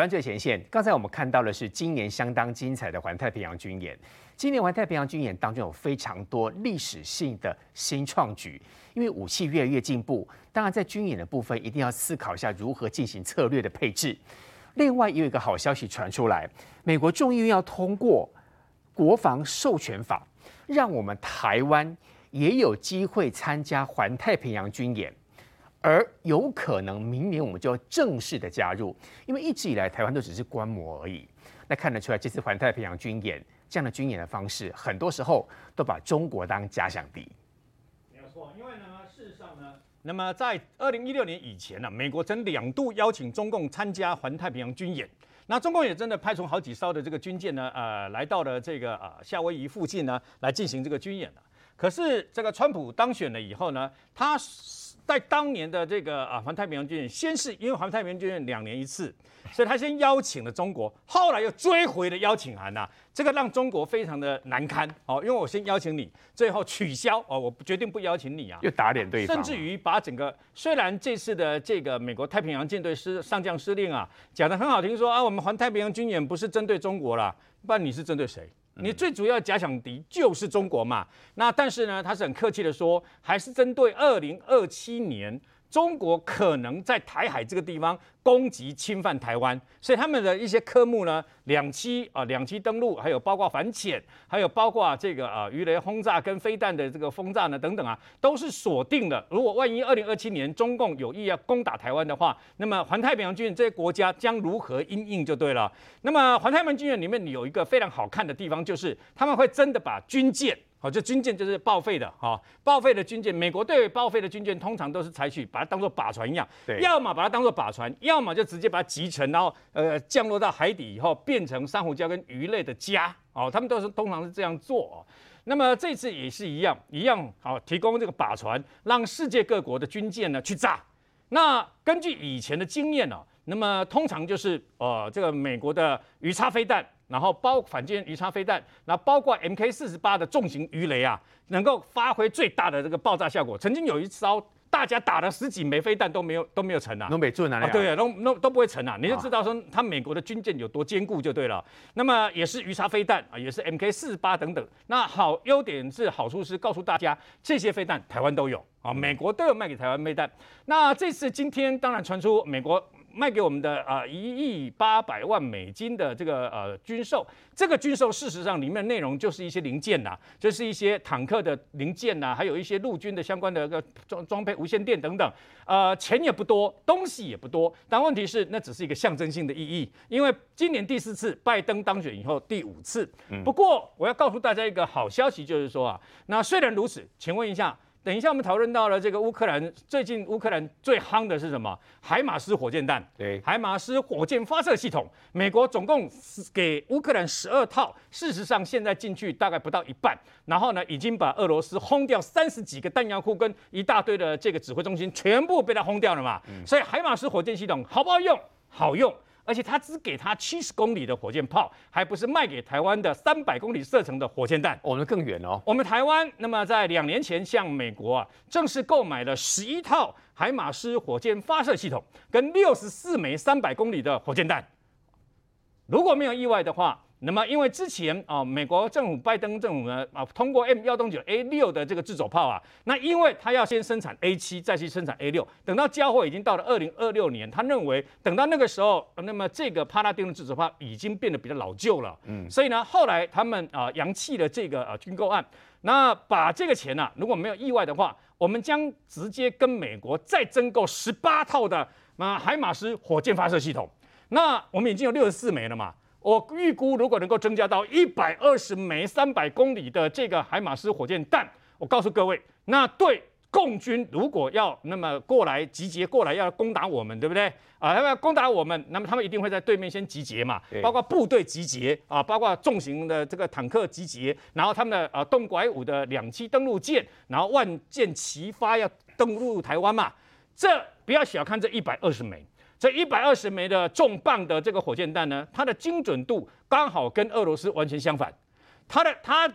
湾最前线，刚才我们看到的是今年相当精彩的环太平洋军演。今年环太平洋军演当中有非常多历史性的新创举，因为武器越来越进步，当然在军演的部分一定要思考一下如何进行策略的配置。另外，也有一个好消息传出来，美国众议院要通过国防授权法，让我们台湾也有机会参加环太平洋军演。而有可能明年我们就要正式的加入，因为一直以来台湾都只是观摩而已。那看得出来，这次环太平洋军演这样的军演的方式，很多时候都把中国当假想敌。没有错，因为呢，事实上呢，那么在二零一六年以前呢、美国曾两度邀请中共参加环太平洋军演，那中共也真的派出好几艘的这个军舰呢，呃，来到了这个呃夏威夷附近呢，来进行这个军演的。可是这个川普当选了以后呢，他。在当年的这个啊环太平洋军演，先是因为环太平洋军演两年一次，所以他先邀请了中国，后来又追回了邀请函呐、啊，这个让中国非常的难堪哦，因为我先邀请你，最后取消哦，我决定不邀请你啊，又打脸对方，甚至于把整个虽然这次的这个美国太平洋舰队师上将司令啊讲的很好听，说啊我们环太平洋军演不是针对中国啦，不然你是针对谁？你最主要假想敌就是中国嘛？那但是呢，他是很客气的说，还是针对二零二七年。中国可能在台海这个地方攻击侵犯台湾，所以他们的一些科目呢，两栖啊，两栖登陆，还有包括反潜，还有包括这个啊鱼雷轰炸跟飞弹的这个轰炸呢等等啊，都是锁定的。如果万一二零二七年中共有意要攻打台湾的话，那么环太平洋军演这些国家将如何因应就对了。那么环太平洋军演里面有一个非常好看的地方，就是他们会真的把军舰。好，这军舰就是报废的，哈，报废的军舰，美国对报废的军舰通常都是采取把它当做靶船一样，对，要么把它当做靶船，要么就直接把它集成，然后呃降落到海底以后变成珊瑚礁跟鱼类的家，哦，他们都是通常是这样做哦。那么这次也是一样，一样好，提供这个靶船，让世界各国的军舰呢去炸。那根据以前的经验呢，那么通常就是呃这个美国的鱼叉飞弹。然后包反舰鱼叉飞弹，然后包括 MK 四十八的重型鱼雷啊，能够发挥最大的这个爆炸效果。曾经有一艘大家打了十几枚飞弹都没有都没有沉啊，都没做哪里啊？对啊，都都都不会沉啊，你就知道说它美国的军舰有多坚固就对了。那么也是鱼叉飞弹啊，也是 MK 四十八等等。那好，优点是好处是告诉大家这些飞弹台湾都有啊，美国都有卖给台湾飞弹。那这次今天当然传出美国。卖给我们的啊一亿八百万美金的这个呃军售，这个军售事实上里面内容就是一些零件呐，就是一些坦克的零件呐，还有一些陆军的相关的个装装备、无线电等等。呃，钱也不多，东西也不多，但问题是那只是一个象征性的意义，因为今年第四次拜登当选以后第五次。不过我要告诉大家一个好消息，就是说啊，那虽然如此，请问一下。等一下，我们讨论到了这个乌克兰，最近乌克兰最夯的是什么？海马斯火箭弹。对，海马斯火箭发射系统，美国总共给乌克兰十二套，事实上现在进去大概不到一半，然后呢，已经把俄罗斯轰掉三十几个弹药库跟一大堆的这个指挥中心，全部被他轰掉了嘛。嗯，所以海马斯火箭系统好不好用？好用。而且他只给他七十公里的火箭炮，还不是卖给台湾的三百公里射程的火箭弹，我们更远哦。我们台湾那么在两年前向美国啊正式购买了十一套海马斯火箭发射系统，跟六十四枚三百公里的火箭弹。如果没有意外的话。那么，因为之前啊，美国政府拜登政府呢啊，通过 M 幺洞九 A 六的这个自走炮啊，那因为他要先生产 A 七，再去生产 A 六，等到交货已经到了二零二六年，他认为等到那个时候，那么这个帕拉丁的自走炮已经变得比较老旧了，嗯，所以呢，后来他们啊扬弃了这个呃军购案，那把这个钱呢、啊，如果没有意外的话，我们将直接跟美国再增购十八套的啊海马斯火箭发射系统，那我们已经有六十四枚了嘛。我预估，如果能够增加到一百二十枚三百公里的这个海马斯火箭弹，我告诉各位，那对共军如果要那么过来集结过来要攻打我们，对不对啊？要不要攻打我们，那么他们一定会在对面先集结嘛，包括部队集结啊，包括重型的这个坦克集结，然后他们的呃动拐五的两栖登陆舰，然后万箭齐发要登陆台湾嘛。这不要小看这一百二十枚，这一百二十枚的重磅的这个火箭弹呢，它的精准度刚好跟俄罗斯完全相反，它的它。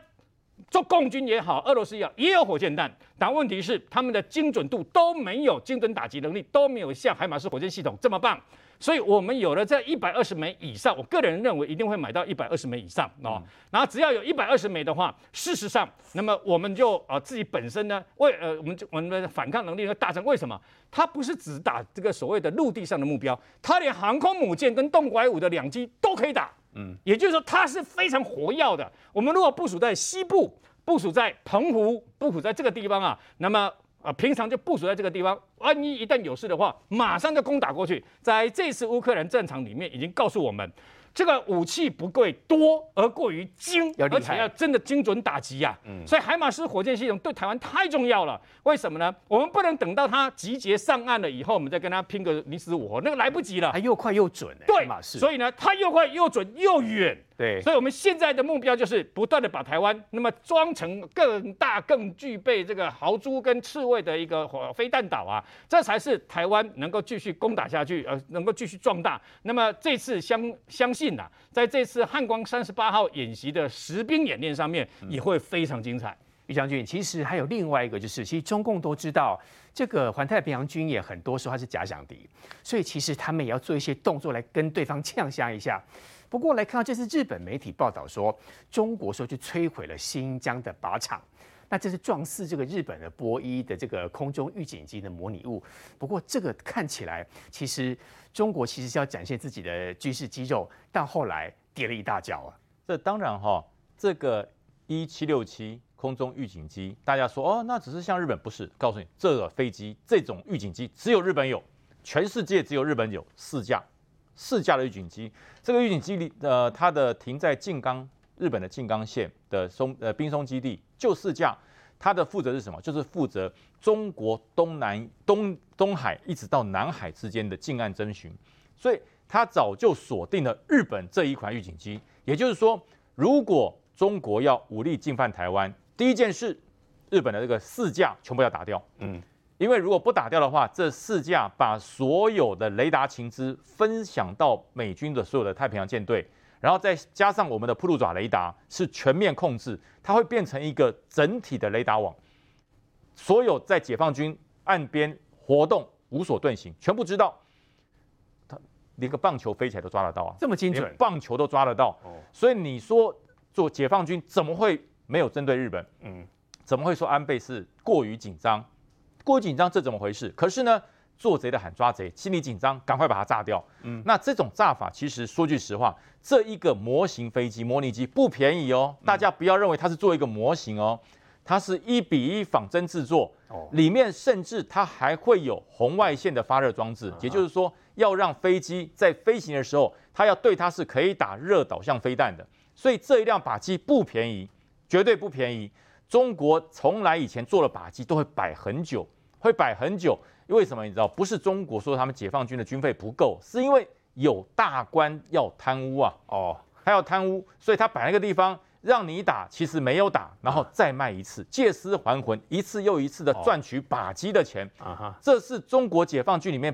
做共军也好，俄罗斯也好，也有火箭弹，但问题是他们的精准度都没有精准打击能力，都没有像海马斯火箭系统这么棒。所以，我们有了这一百二十枚以上，我个人认为一定会买到一百二十枚以上哦。然后，只要有一百二十枚的话，事实上，那么我们就呃自己本身呢，为呃我们就我们的反抗能力会大增。为什么？它不是只打这个所谓的陆地上的目标，它连航空母舰跟洞拐五的两机都可以打。嗯，也就是说，它是非常活跃的。我们如果部署在西部，部署在澎湖，部署在这个地方啊，那么啊，平常就部署在这个地方，万一一旦有事的话，马上就攻打过去。在这次乌克兰战场里面，已经告诉我们。这个武器不贵多，而过于精，而且要真的精准打击呀、啊。嗯，所以海马斯火箭系统对台湾太重要了。为什么呢？我们不能等到它集结上岸了以后，我们再跟它拼个你死我活，那个来不及了。它又快又准、欸，对，所以呢，它又快又准又远。对，所以我们现在的目标就是不断的把台湾那么装成更大、更具备这个豪猪跟刺猬的一个火飞弹岛啊，这才是台湾能够继续攻打下去，呃，能够继续壮大。那么这次相相信呐、啊，在这次汉光三十八号演习的实兵演练上面，也会非常精彩。于将军，其实还有另外一个，就是其实中共都知道这个环太平洋军演很多时候它是假想敌，所以其实他们也要做一些动作来跟对方呛下一下。不过来看到这是日本媒体报道说，中国说去摧毁了新疆的靶场，那这是撞似这个日本的波一的这个空中预警机的模拟物。不过这个看起来，其实中国其实是要展现自己的军事肌肉，但后来跌了一大跤啊。这当然哈，这个一七六七空中预警机，大家说哦，那只是像日本不是？告诉你，这个飞机这种预警机只有日本有，全世界只有日本有四架。四架的预警机，这个预警机里，呃，它的停在静冈，日本的静冈县的松呃滨松基地就四架，它的负责是什么？就是负责中国东南东东海一直到南海之间的近岸侦巡，所以它早就锁定了日本这一款预警机。也就是说，如果中国要武力进犯台湾，第一件事，日本的这个四架全部要打掉。嗯。因为如果不打掉的话，这四架把所有的雷达情资分享到美军的所有的太平洋舰队，然后再加上我们的铺路爪雷达，是全面控制，它会变成一个整体的雷达网，所有在解放军岸边活动无所遁形，全部知道。他连个棒球飞起来都抓得到啊，这么精准，棒球都抓得到。所以你说做解放军怎么会没有针对日本？嗯，怎么会说安倍是过于紧张？过于紧张，这怎么回事？可是呢，做贼的喊抓贼，心里紧张，赶快把它炸掉。嗯，那这种炸法，其实说句实话，这一个模型飞机模拟机不便宜哦。大家不要认为它是做一个模型哦，它是一比一仿真制作。哦，里面甚至它还会有红外线的发热装置，也就是说，要让飞机在飞行的时候，它要对它是可以打热导向飞弹的。所以这一辆靶机不便宜，绝对不便宜。中国从来以前做的靶机都会摆很久。会摆很久，因为什么？你知道，不是中国说他们解放军的军费不够，是因为有大官要贪污啊！哦，他要贪污，所以他摆那个地方让你打，其实没有打，然后再卖一次，借尸还魂，一次又一次的赚取靶机的钱。啊哈，这是中国解放军里面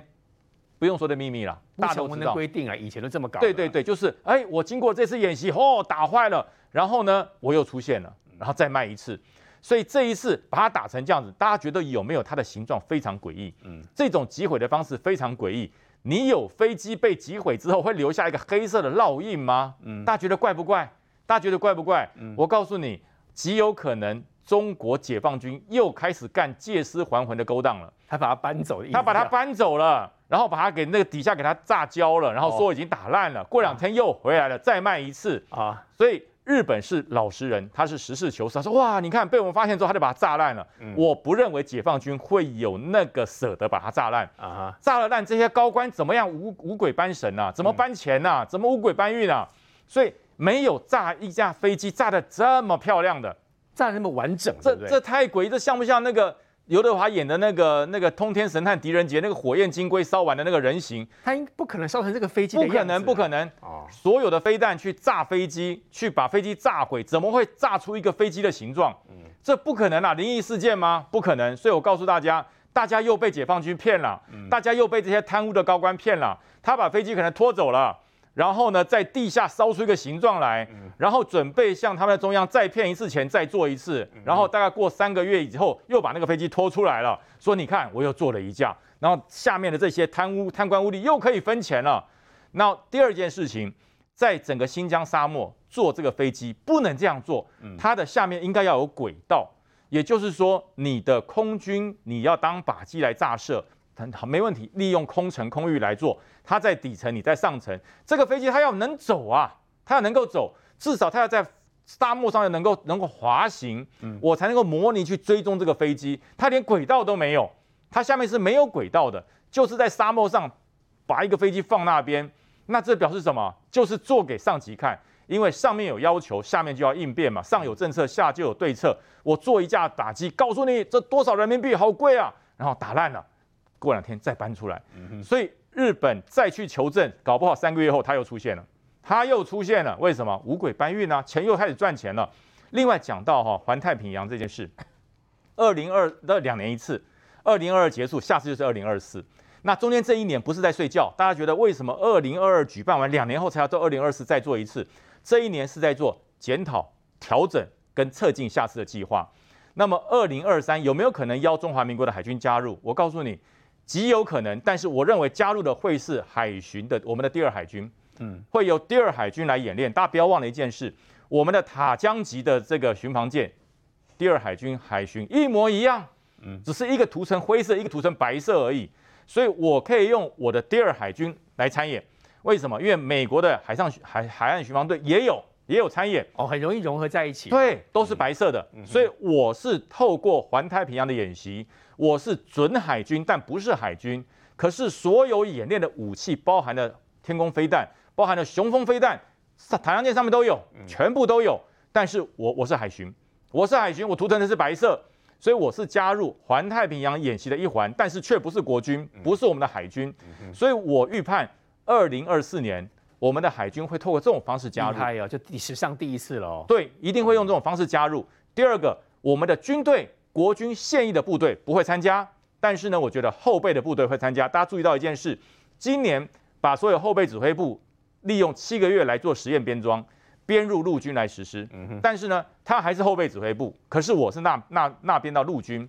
不用说的秘密了，大成文的规定啊，以前都这么搞。对对对，就是哎，我经过这次演习，哦，打坏了，然后呢，我又出现了，然后再卖一次。所以这一次把它打成这样子，大家觉得有没有它的形状非常诡异？嗯，这种击毁的方式非常诡异。你有飞机被击毁之后会留下一个黑色的烙印吗？嗯，大家觉得怪不怪？大家觉得怪不怪？嗯，我告诉你，极有可能中国解放军又开始干借尸还魂的勾当了。他把它搬走，他把它搬走了，然后把它给那个底下给它炸焦了，然后说已经打烂了，过两天又回来了，再卖一次啊，所以。日本是老实人，他是实事求是。他说：“哇，你看被我们发现之后，他就把它炸烂了。嗯、我不认为解放军会有那个舍得把它炸烂啊！炸了烂，这些高官怎么样五五鬼搬神啊？怎么搬钱啊？怎么五鬼搬运啊？所以没有炸一架飞机炸的这么漂亮的，炸的那么完整，这这太诡异，这像不像那个？刘德华演的那个那个通天神探狄仁杰那个火焰金龟烧完的那个人形，他应不可能烧成这个飞机的样子，不可能，不可能。哦，所有的飞弹去炸飞机，去把飞机炸毁，怎么会炸出一个飞机的形状？嗯，这不可能啊！灵异事件吗？不可能。所以我告诉大家，大家又被解放军骗了，嗯，大家又被这些贪污的高官骗了。他把飞机可能拖走了。然后呢，在地下烧出一个形状来，然后准备向他们的中央再骗一次钱，再做一次。然后大概过三个月以后，又把那个飞机拖出来了，说你看我又做了一架。然后下面的这些贪污贪官污吏又可以分钱了。那第二件事情，在整个新疆沙漠做这个飞机不能这样做，它的下面应该要有轨道，也就是说你的空军你要当靶机来炸射。很好，没问题。利用空乘空域来做，它在底层，你在上层。这个飞机它要能走啊，它要能够走，至少它要在沙漠上要能够能够滑行，嗯，我才能够模拟去追踪这个飞机。它连轨道都没有，它下面是没有轨道的，就是在沙漠上把一个飞机放那边。那这表示什么？就是做给上级看，因为上面有要求，下面就要应变嘛。上有政策，下就有对策。我做一架打击，告诉你这多少人民币，好贵啊，然后打烂了。过两天再搬出来，所以日本再去求证，搞不好三个月后他又出现了，他又出现了，为什么？五鬼搬运呢？钱又开始赚钱了。另外讲到哈环太平洋这件事，二零二的两年一次，二零二二结束，下次就是二零二四。那中间这一年不是在睡觉，大家觉得为什么二零二二举办完两年后才要到二零二四再做一次？这一年是在做检讨、调整跟测进下次的计划。那么二零二三有没有可能邀中华民国的海军加入？我告诉你。极有可能，但是我认为加入的会是海巡的，我们的第二海军，嗯，会由第二海军来演练。大家不要忘了一件事，我们的塔江级的这个巡防舰，第二海军海巡一模一样，嗯，只是一个涂成灰色，一个涂成白色而已。所以我可以用我的第二海军来参演。为什么？因为美国的海上海海岸巡防队也有也有参演哦，很容易融合在一起。对，都是白色的，嗯，所以我是透过环太平洋的演习。我是准海军，但不是海军。可是所有演练的武器，包含了天空飞弹，包含了雄风飞弹，太阳舰上面都有，全部都有。但是我我是海巡，我是海巡，我图腾的是白色，所以我是加入环太平洋演习的一环，但是却不是国军，不是我们的海军。所以我预判二零二四年我们的海军会透过这种方式加入。厉害哦，就史上第一次了哦。对，一定会用这种方式加入。第二个，我们的军队。国军现役的部队不会参加，但是呢，我觉得后备的部队会参加。大家注意到一件事，今年把所有后备指挥部利用七个月来做实验编装，编入陆军来实施。但是呢，他还是后备指挥部。可是我是那那那边到陆军，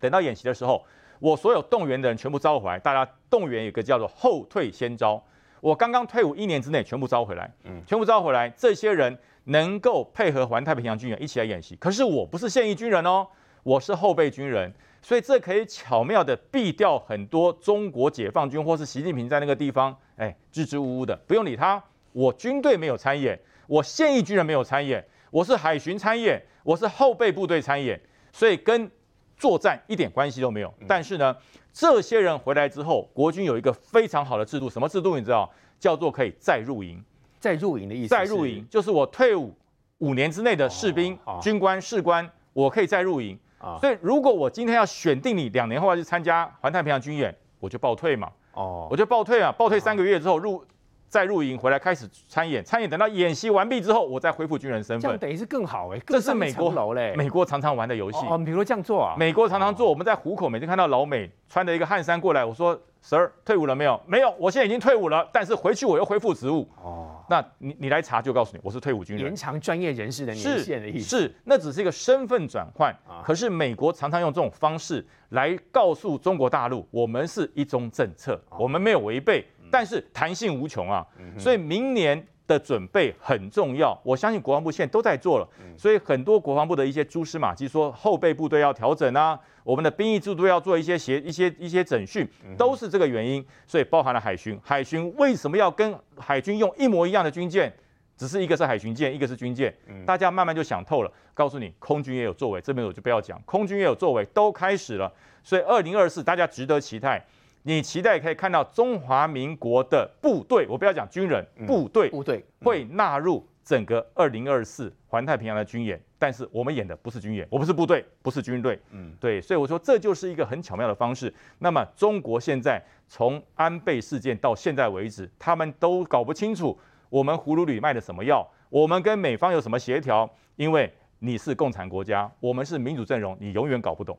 等到演习的时候，我所有动员的人全部招回来。大家动员有个叫做后退先招，我刚刚退伍一年之内全部招回来，嗯全部招回来。这些人能够配合环太平洋军演一起来演习。可是我不是现役军人哦。我是后备军人，所以这可以巧妙的避掉很多中国解放军或是习近平在那个地方，哎，支支吾吾的，不用理他。我军队没有参演，我现役军人没有参演，我是海巡参演，我是后备部队参演，所以跟作战一点关系都没有。但是呢，这些人回来之后，国军有一个非常好的制度，什么制度你知道？叫做可以再入营。再入营的意思？再入营就是我退伍五年之内的士兵、军官、士官，我可以再入营。所以，如果我今天要选定你两年后要去参加环太平洋军演，我就报退嘛。哦，我就报退啊，报退三个月之后入。再入营回来开始参演，参演等到演习完毕之后，我再恢复军人身份，这样等于是更好哎。这是美国嘞，美国常常玩的游戏。哦，比如说这样做啊，美国常常做。我们在虎口每天看到老美穿着一个汗衫过来，我说：“Sir，退伍了没有？没有，我现在已经退伍了，但是回去我又恢复职务。”哦，那你你来查就告诉你，我是退伍军人，延长专业人士的年限的意思。是，是，那只是一个身份转换。可是美国常常用这种方式来告诉中国大陆，我们是一中政策，我们没有违背。但是弹性无穷啊，所以明年的准备很重要。我相信国防部现在都在做了，所以很多国防部的一些蛛丝马迹，说后备部队要调整啊，我们的兵役制度要做一些协一些一些整训，都是这个原因。所以包含了海巡，海巡为什么要跟海军用一模一样的军舰？只是一个是海巡舰，一个是军舰，大家慢慢就想透了。告诉你，空军也有作为，这边我就不要讲，空军也有作为，都开始了。所以二零二四大家值得期待。你期待可以看到中华民国的部队，我不要讲军人，部队，部队。会纳入整个二零二四环太平洋的军演，但是我们演的不是军演，我不是部队，不是军队，嗯，对，所以我说这就是一个很巧妙的方式。那么中国现在从安倍事件到现在为止，他们都搞不清楚我们葫芦里卖的什么药，我们跟美方有什么协调，因为你是共产国家，我们是民主阵容，你永远搞不懂。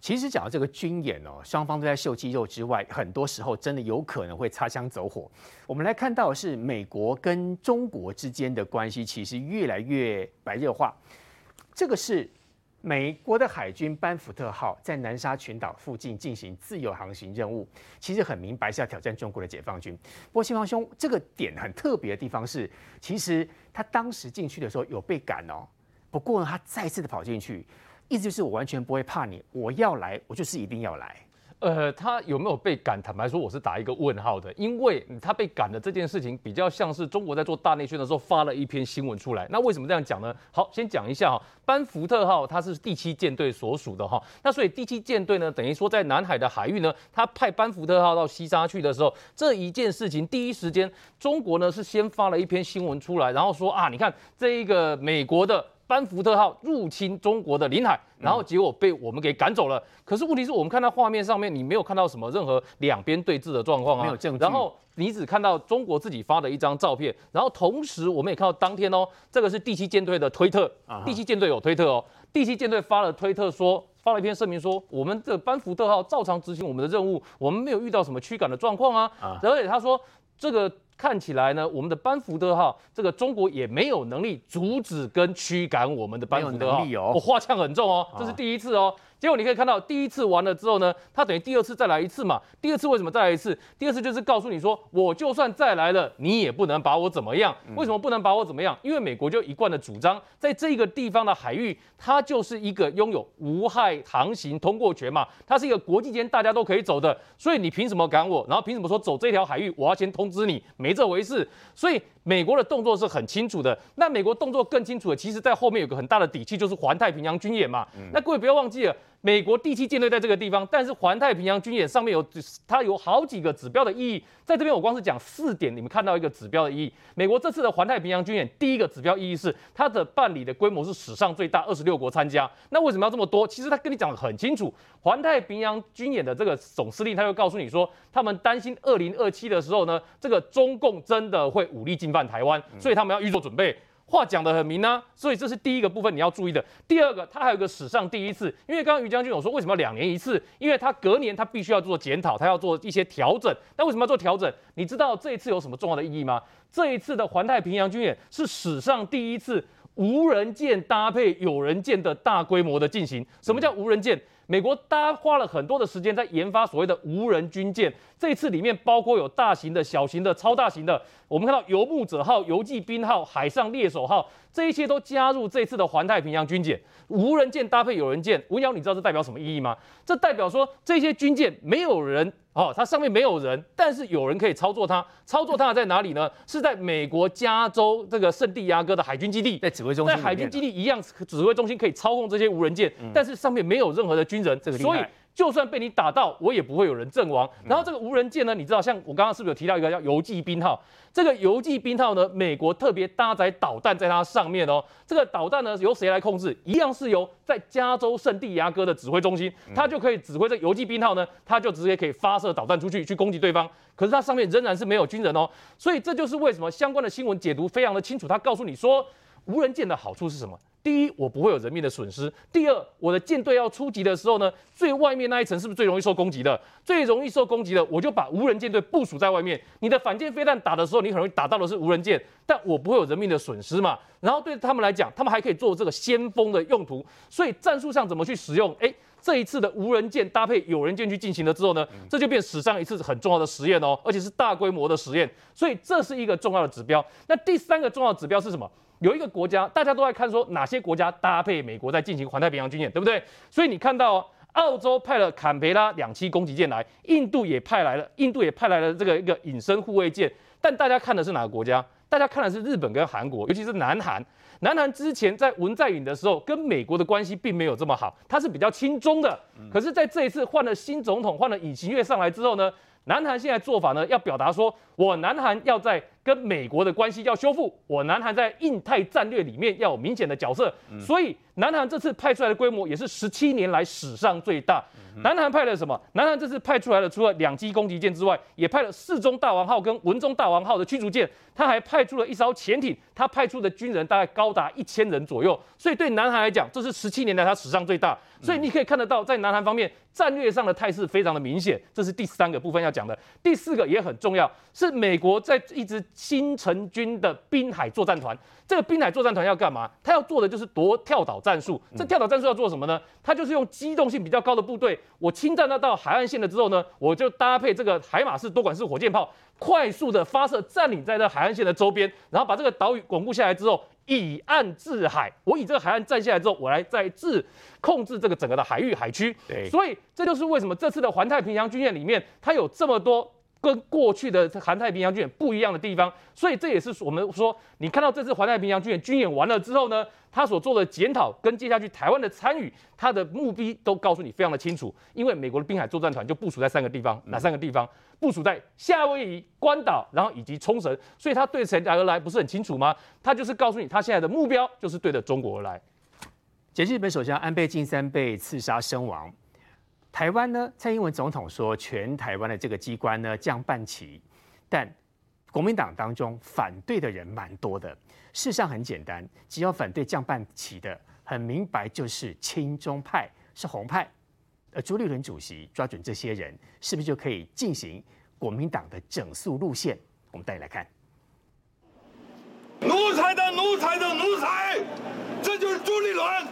其实讲到这个军演哦，双方都在秀肌肉之外，很多时候真的有可能会擦枪走火。我们来看到的是美国跟中国之间的关系其实越来越白热化。这个是美国的海军班福特号在南沙群岛附近进行自由航行任务，其实很明白是要挑战中国的解放军。不过，新芳兄，这个点很特别的地方是，其实他当时进去的时候有被赶哦，不过呢，他再次的跑进去。意思就是我完全不会怕你，我要来，我就是一定要来。呃，他有没有被赶？坦白说，我是打一个问号的，因为他被赶的这件事情比较像是中国在做大内宣的时候发了一篇新闻出来。那为什么这样讲呢？好，先讲一下哈，班福特号它是第七舰队所属的哈，那所以第七舰队呢，等于说在南海的海域呢，他派班福特号到西沙去的时候，这一件事情第一时间中国呢是先发了一篇新闻出来，然后说啊，你看这一个美国的。班福特号入侵中国的领海，然后结果被我们给赶走了。可是问题是我们看到画面上面，你没有看到什么任何两边对峙的状况啊，没有证据。然后你只看到中国自己发的一张照片，然后同时我们也看到当天哦，这个是第七舰队的推特，第七舰队有推特哦，第七舰队发了推特说，发了一篇声明说，我们的班福特号照常执行我们的任务，我们没有遇到什么驱赶的状况啊。而且他说这个。看起来呢，我们的班福德号这个中国也没有能力阻止跟驱赶我们的班福德号，我话腔很重哦，这是第一次哦。结果你可以看到，第一次完了之后呢，他等于第二次再来一次嘛。第二次为什么再来一次？第二次就是告诉你说，我就算再来了，你也不能把我怎么样。为什么不能把我怎么样？因为美国就一贯的主张，在这个地方的海域，它就是一个拥有无害航行通过权嘛，它是一个国际间大家都可以走的。所以你凭什么赶我？然后凭什么说走这条海域，我要先通知你？没这回事。所以美国的动作是很清楚的。那美国动作更清楚的，其实在后面有个很大的底气，就是环太平洋军演嘛。那各位不要忘记了。美国第七舰队在这个地方，但是环太平洋军演上面有它有好几个指标的意义，在这边我光是讲四点，你们看到一个指标的意义。美国这次的环太平洋军演，第一个指标意义是它的办理的规模是史上最大，二十六国参加。那为什么要这么多？其实他跟你讲得很清楚，环太平洋军演的这个总司令他就告诉你说，他们担心二零二七的时候呢，这个中共真的会武力进犯台湾，所以他们要预做准备。话讲得很明啊，所以这是第一个部分你要注意的。第二个，它还有个史上第一次，因为刚刚于将军有说为什么要两年一次？因为他隔年他必须要做检讨，他要做一些调整。那为什么要做调整？你知道这一次有什么重要的意义吗？这一次的环太平洋军演是史上第一次无人舰搭配有人舰的大规模的进行。什么叫无人舰？美国搭花了很多的时间在研发所谓的无人军舰，这一次里面包括有大型的、小型的、超大型的。我们看到游牧者号、游骑兵号、海上猎手号，这一些都加入这次的环太平洋军舰。无人舰搭配有人舰，吴瑶，你知道这代表什么意义吗？这代表说这些军舰没有人。哦，它上面没有人，但是有人可以操作它。操作它在哪里呢？是在美国加州这个圣地亚哥的海军基地，在指挥中心，在海军基地一样，指挥中心可以操控这些无人舰，嗯、但是上面没有任何的军人，这个。所以就算被你打到，我也不会有人阵亡。然后这个无人舰呢，你知道，像我刚刚是不是有提到一个叫游骑兵号？这个游骑兵号呢，美国特别搭载导弹在它上面哦。这个导弹呢，由谁来控制？一样是由在加州圣地牙哥的指挥中心，它就可以指挥这游骑兵号呢，它就直接可以发射导弹出去去攻击对方。可是它上面仍然是没有军人哦。所以这就是为什么相关的新闻解读非常的清楚，它告诉你说，无人舰的好处是什么？第一，我不会有人命的损失；第二，我的舰队要出击的时候呢，最外面那一层是不是最容易受攻击的？最容易受攻击的，我就把无人舰队部署在外面。你的反舰飞弹打的时候，你很容易打到的是无人舰，但我不会有人命的损失嘛。然后对他们来讲，他们还可以做这个先锋的用途。所以战术上怎么去使用？诶，这一次的无人舰搭配有人舰去进行了之后呢，这就变史上一次很重要的实验哦，而且是大规模的实验。所以这是一个重要的指标。那第三个重要的指标是什么？有一个国家，大家都在看说哪些国家搭配美国在进行环太平洋军演，对不对？所以你看到澳洲派了坎培拉两栖攻击舰来，印度也派来了，印度也派来了这个一个隐身护卫舰。但大家看的是哪个国家？大家看的是日本跟韩国，尤其是南韩。南韩之前在文在寅的时候，跟美国的关系并没有这么好，他是比较亲中的。可是在这一次换了新总统，换了尹锡悦上来之后呢？南韩现在做法呢，要表达说我南韩要在跟美国的关系要修复，我南韩在印太战略里面要有明显的角色，所以南韩这次派出来的规模也是十七年来史上最大。南韩派了什么？南韩这次派出来了，除了两栖攻击舰之外，也派了世宗大王号跟文宗大王号的驱逐舰，他还派出了一艘潜艇，他派出的军人大概高达一千人左右。所以对南韩来讲，这是十七年来他史上最大。所以你可以看得到，在南韩方面战略上的态势非常的明显。这是第三个部分要讲的。第四个也很重要，是美国在一支新成军的滨海作战团。这个滨海作战团要干嘛？他要做的就是夺跳岛战术。这跳岛战术要做什么呢？他就是用机动性比较高的部队。我侵占到到海岸线了之后呢，我就搭配这个海马式多管式火箭炮，快速的发射，占领在这海岸线的周边，然后把这个岛屿巩固下来之后，以岸制海。我以这个海岸站下来之后，我来再制控制这个整个的海域海区。对，所以这就是为什么这次的环太平洋军演里面，它有这么多。跟过去的环太平洋军演不一样的地方，所以这也是我们说，你看到这次环太平洋军演军演完了之后呢，他所做的检讨跟接下去台湾的参与，他的目的都告诉你非常的清楚。因为美国的滨海作战团就部署在三个地方，哪三个地方？部署在夏威夷、关岛，然后以及冲绳，所以他对谁而来不是很清楚吗？他就是告诉你，他现在的目标就是对着中国而来。前日本首相安倍晋三被刺杀身亡。台湾呢？蔡英文总统说，全台湾的这个机关呢降半旗，但国民党当中反对的人蛮多的。事实上很简单，只要反对降半旗的，很明白就是亲中派，是红派。而朱立伦主席抓准这些人，是不是就可以进行国民党的整肃路线？我们带你来看。奴才的奴才的奴才，这就是朱立伦。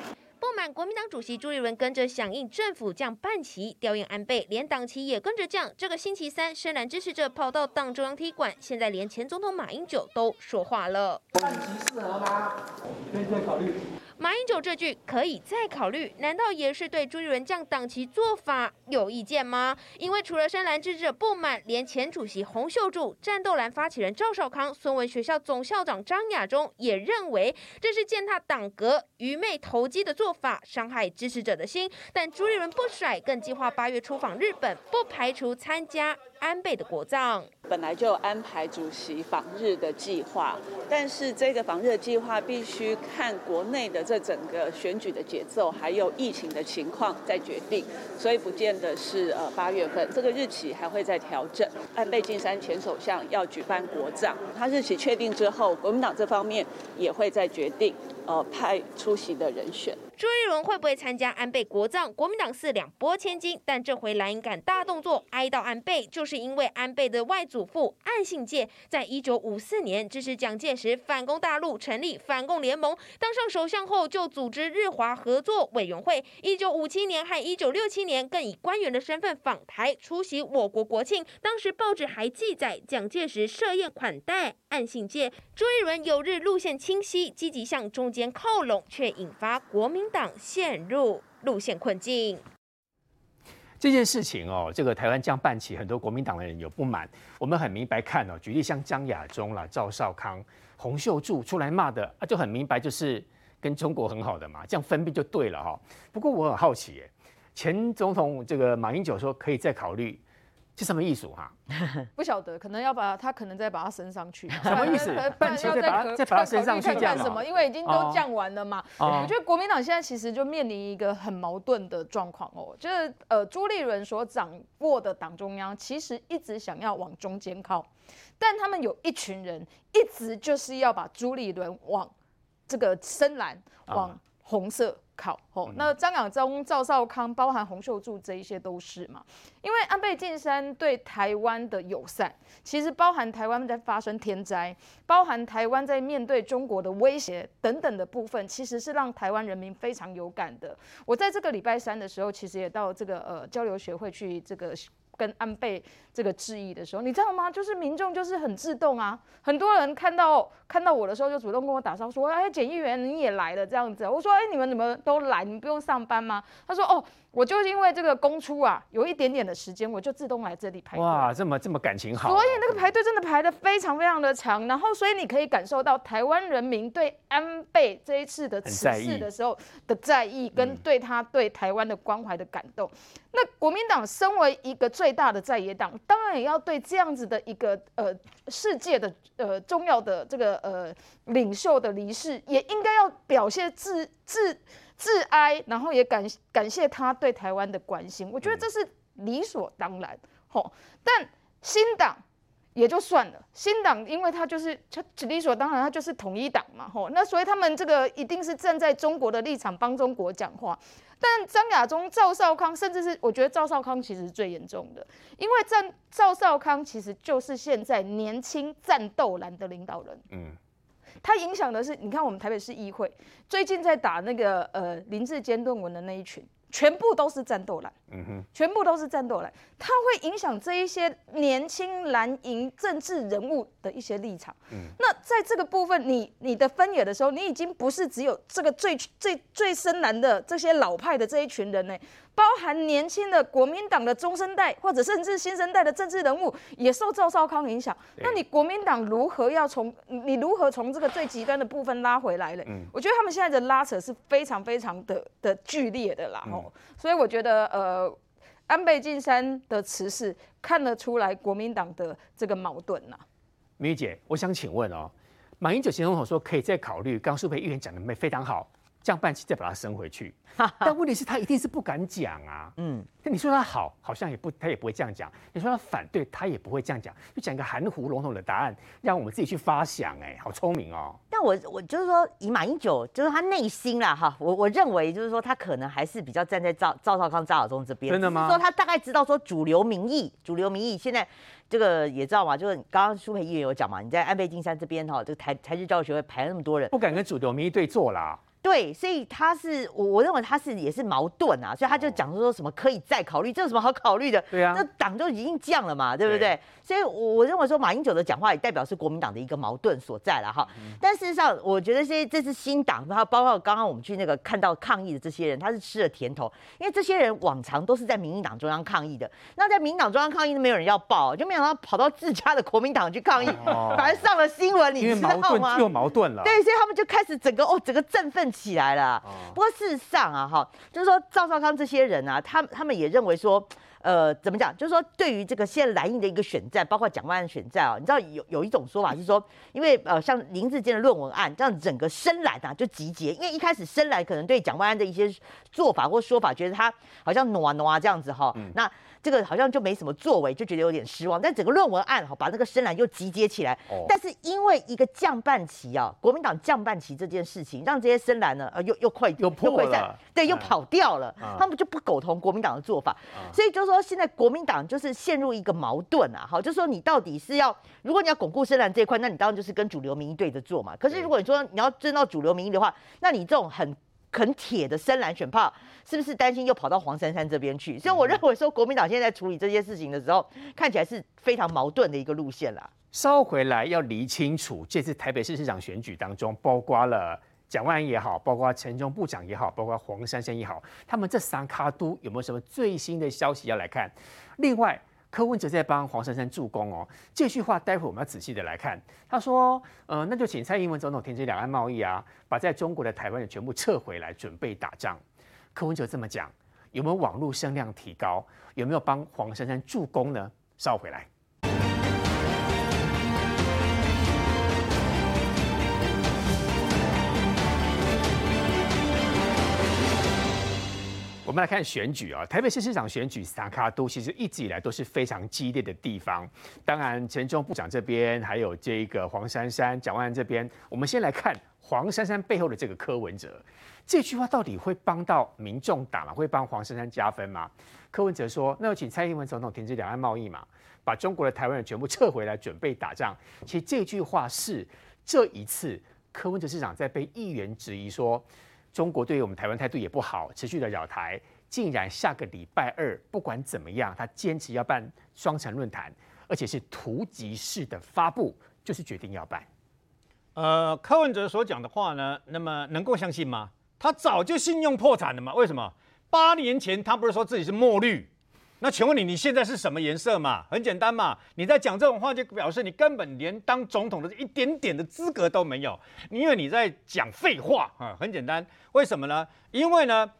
国民党主席朱立伦跟着响应政府降半旗吊唁安倍，连党旗也跟着降。这个星期三，深蓝支持者跑到党中央踢馆，现在连前总统马英九都说话了。半旗适合吗？可以再考虑。马英九这句可以再考虑，难道也是对朱立伦降党旗做法有意见吗？因为除了深蓝支持者不满，连前主席洪秀柱、战斗蓝发起人赵少康、孙文学校总校长张亚中也认为这是践踏党格、愚昧投机的做法，伤害支持者的心。但朱立伦不甩，更计划八月出访日本，不排除参加。安倍的国葬本来就安排主席访日的计划，但是这个访日的计划必须看国内的这整个选举的节奏，还有疫情的情况再决定，所以不见得是呃八月份，这个日期还会再调整。安倍晋三前首相要举办国葬，他日期确定之后，国民党这方面也会再决定呃派出席的人选。朱立伦会不会参加安倍国葬？国民党是两拨千金，但这回蓝营敢大动作哀悼安倍，就是因为安倍的外祖父岸信介在一九五四年支持蒋介石反攻大陆，成立反共联盟，当上首相后就组织日华合作委员会。一九五七年和一九六七年更以官员的身份访台出席我国国庆，当时报纸还记载蒋介石设宴款待岸信介。朱立伦有日路线清晰，积极向中间靠拢，却引发国民。党陷入路线困境。这件事情哦，这个台湾降半旗，很多国民党的人有不满。我们很明白看哦，举例像张亚中啦、赵少康、洪秀柱出来骂的啊，就很明白就是跟中国很好的嘛，这样分辨就对了哈。不过我很好奇耶，前总统这个马英九说可以再考虑。是什么意思哈？不晓得，可能要把他可能再把它升上去。什么意思？半旗再把它再把它升上去，干什么？因为已经都降完了嘛。哦、我觉得国民党现在其实就面临一个很矛盾的状况哦，就是呃朱立伦所掌握的党中央其实一直想要往中间靠，但他们有一群人一直就是要把朱立伦往这个深蓝往红色。靠哦，那张亚中、赵少康，包含洪秀柱，这一些都是嘛。因为安倍晋三对台湾的友善，其实包含台湾在发生天灾，包含台湾在面对中国的威胁等等的部分，其实是让台湾人民非常有感的。我在这个礼拜三的时候，其实也到这个呃交流学会去这个。跟安倍这个质疑的时候，你知道吗？就是民众就是很自动啊，很多人看到看到我的时候就主动跟我打招呼说：“哎，检议员你也来了这样子。”我说：“哎，你们怎么都来？你们不用上班吗？”他说：“哦，我就因为这个公出啊，有一点点的时间，我就自动来这里排队。哇，这么这么感情好。所以那个排队真的排的非常非常的长，然后所以你可以感受到台湾人民对安倍这一次的辞世的时候的在意，跟对他对台湾的关怀的感动。那国民党身为一个最大的在野党，当然也要对这样子的一个呃世界的呃重要的这个呃领袖的离世，也应该要表现自自致哀，然后也感感谢他对台湾的关心。我觉得这是理所当然。吼，但新党也就算了，新党因为他就是理所当然，他就是统一党嘛。吼，那所以他们这个一定是站在中国的立场帮中国讲话。但张亚中、赵少康，甚至是我觉得赵少康其实是最严重的，因为赵赵少康其实就是现在年轻战斗蓝的领导人。嗯，它影响的是，你看我们台北市议会最近在打那个呃林志坚论文的那一群。全部都是战斗蓝，嗯哼，全部都是战斗蓝，它会影响这一些年轻蓝营政治人物的一些立场。嗯，那在这个部分，你你的分野的时候，你已经不是只有这个最最最深蓝的这些老派的这一群人呢。包含年轻的国民党的中生代，或者甚至新生代的政治人物，也受赵少康影响。那你国民党如何要从你如何从这个最极端的部分拉回来呢？嗯，我觉得他们现在的拉扯是非常非常的的剧烈的啦。哦、嗯，所以我觉得呃，安倍晋三的辞世看得出来国民党的这个矛盾呐。明姐，我想请问哦，马英九前总统说可以再考虑，刚苏培议员讲的没非常好。降半旗再把它升回去，但问题是，他一定是不敢讲啊。嗯，那你说他好，好像也不，他也不会这样讲；你说他反对，他也不会这样讲，就讲一个含糊笼统的答案，让我们自己去发想。哎，好聪明哦。但我我就是说，以马英九，就是他内心啦，哈，我我认为就是说，他可能还是比较站在赵赵少康、赵亚中这边。真的吗？说他大概知道说主流民意，主流民意现在这个也知道嘛，就是刚刚舒培议员有讲嘛，你在安倍晋三这边哈，这个台台日教育学会排了那么多人，不敢跟主流民意对坐啦。对，所以他是我我认为他是也是矛盾啊，所以他就讲说什么可以再考虑，这有什么好考虑的？对啊，那党就已经降了嘛，对不对？对，所以我认为说马英九的讲话也代表是国民党的一个矛盾所在了哈。但事实上，我觉得这些这是新党，然后包括刚刚我们去那个看到抗议的这些人，他是吃了甜头，因为这些人往常都是在民进党中央抗议的，那在民进党中央抗议都没有人要报，就没想到跑到自家的国民党去抗议，反而上了新闻，你知道吗？又矛盾了。对，所以他们就开始整个哦，整个振奋。起来了，不过事实上啊，哈，就是说赵少康这些人啊，他他们也认为说，呃，怎么讲？就是说，对于这个现在蓝营的一个选战，包括蒋万安选战啊，你知道有有一种说法是说，因为呃，像林志坚的论文案，这样整个深蓝啊就集结，因为一开始深蓝可能对蒋万安的一些做法或说法，觉得他好像挪啊挪啊这样子哈，嗯、那。这个好像就没什么作为，就觉得有点失望。但整个论文案哈，把那个深蓝又集结起来。哦。但是因为一个降半旗啊，国民党降半旗这件事情，让这些深蓝呢，呃，又又快又破了，对，又跑掉了。嗯、他们就不苟同国民党的做法。嗯、所以就是说，现在国民党就是陷入一个矛盾啊。好，就是说你到底是要，如果你要巩固深蓝这一块，那你当然就是跟主流民意对着做嘛。可是如果你说你要争到主流民意的话，那你这种很。很铁的深蓝选票，是不是担心又跑到黄珊珊这边去？所以我认为说，国民党现在在处理这些事情的时候，看起来是非常矛盾的一个路线啦。稍回来要理清楚，这次台北市市长选举当中，包括了蒋万安也好，包括陈时中部长也好，包括黄珊珊也好，他们这三卡都有没有什么最新的消息要来看？另外。柯文哲在帮黄珊珊助攻哦，这句话待会我们要仔细的来看。他说：“呃，那就请蔡英文总统停止两岸贸易啊，把在中国的台湾人全部撤回来，准备打仗。”柯文哲这么讲，有没有网络声量提高？有没有帮黄珊珊助攻呢？稍回来。我们来看选举啊，台北市市长选举，三脚督其实一直以来都是非常激烈的地方。当然，前中部长这边还有这个黄珊珊、蒋万安这边，我们先来看黄珊珊背后的这个柯文哲，这句话到底会帮到民众党吗？会帮黄珊珊加分吗？柯文哲说：“那就请蔡英文总统停止两岸贸易嘛，把中国的台湾人全部撤回来，准备打仗。”其实这句话是这一次柯文哲市长在被议员质疑说。中国对于我们台湾态度也不好，持续的扰台，竟然下个礼拜二不管怎么样，他坚持要办双城论坛，而且是突击式的发布，就是决定要办。呃，柯文哲所讲的话呢，那么能够相信吗？他早就信用破产了嘛？为什么？八年前他不是说自己是墨绿？那请问你，你现在是什么颜色嘛？很简单嘛，你在讲这种话，就表示你根本连当总统的一点点的资格都没有，因为你在讲废话啊。很简单，为什么呢？因为呢，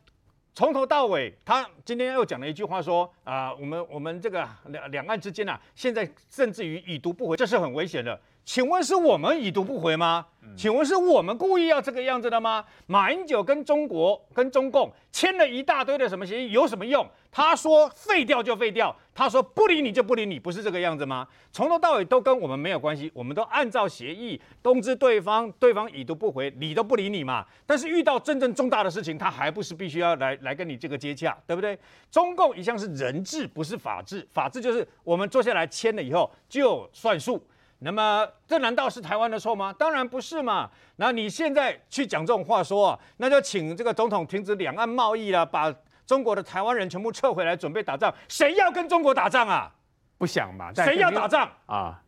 从头到尾，他今天又讲了一句话说啊，我们我们这个两两岸之间啊，现在甚至于已读不回，这是很危险的。请问是我们已读不回吗？请问是我们故意要这个样子的吗？马英九跟中国跟中共签了一大堆的什么协议，有什么用？他说废掉就废掉，他说不理你就不理你，不是这个样子吗？从头到尾都跟我们没有关系，我们都按照协议通知对方，对方已读不回，理都不理你嘛。但是遇到真正重大的事情，他还不是必须要来来跟你这个接洽，对不对？中共一向是人治，不是法治，法治就是我们坐下来签了以后就算数。那么这难道是台湾的错吗？当然不是嘛。那你现在去讲这种话说啊，那就请这个总统停止两岸贸易了，把中国的台湾人全部撤回来，准备打仗。谁要跟中国打仗啊？不想嘛？谁要打仗啊？